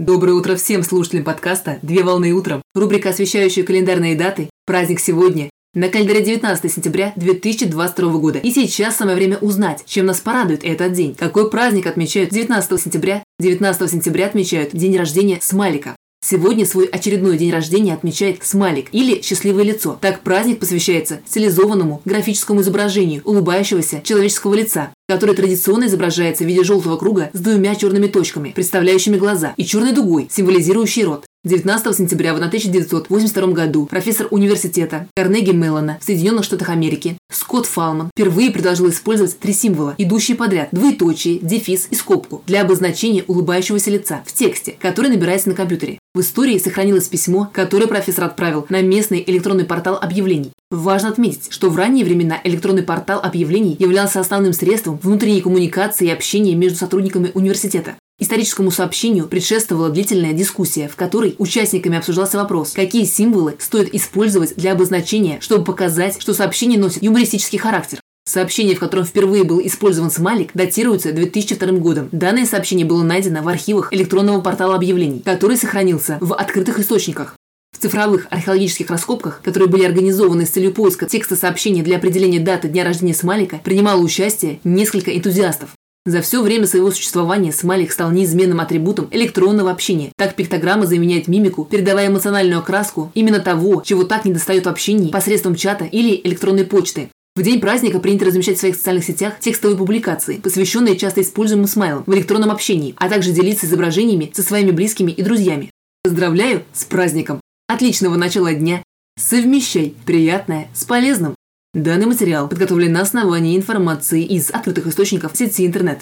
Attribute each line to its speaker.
Speaker 1: Доброе утро всем слушателям подкаста «Две волны утром». Рубрика, освещающая календарные даты. Праздник сегодня. На календаре 19 сентября 2022 года. И сейчас самое время узнать, чем нас порадует этот день. Какой праздник отмечают 19 сентября? 19 сентября отмечают день рождения Смайлика. Сегодня свой очередной день рождения отмечает смайлик или счастливое лицо. Так праздник посвящается стилизованному графическому изображению улыбающегося человеческого лица, которое традиционно изображается в виде желтого круга с двумя черными точками, представляющими глаза, и черной дугой, символизирующей рот. 19 сентября в 1982 году профессор университета Карнеги Меллона в Соединенных Штатах Америки Скотт Фалман впервые предложил использовать три символа, идущие подряд – двоеточие, дефис и скобку, для обозначения улыбающегося лица в тексте, который набирается на компьютере. В истории сохранилось письмо, которое профессор отправил на местный электронный портал объявлений. Важно отметить, что в ранние времена электронный портал объявлений являлся основным средством внутренней коммуникации и общения между сотрудниками университета. Историческому сообщению предшествовала длительная дискуссия, в которой участниками обсуждался вопрос, какие символы стоит использовать для обозначения, чтобы показать, что сообщение носит юмористический характер. Сообщение, в котором впервые был использован смайлик, датируется 2002 годом. Данное сообщение было найдено в архивах электронного портала объявлений, который сохранился в открытых источниках. В цифровых археологических раскопках, которые были организованы с целью поиска текста сообщения для определения даты дня рождения Смайлика, принимало участие несколько энтузиастов. За все время своего существования смайлик стал неизменным атрибутом электронного общения. Так пиктограмма заменяет мимику, передавая эмоциональную окраску именно того, чего так недостает в общении посредством чата или электронной почты. В день праздника принято размещать в своих социальных сетях текстовые публикации, посвященные часто используемым смайлам в электронном общении, а также делиться изображениями со своими близкими и друзьями. Поздравляю с праздником! Отличного начала дня! Совмещай приятное с полезным! Данный материал подготовлен на основании информации из открытых источников сети интернет.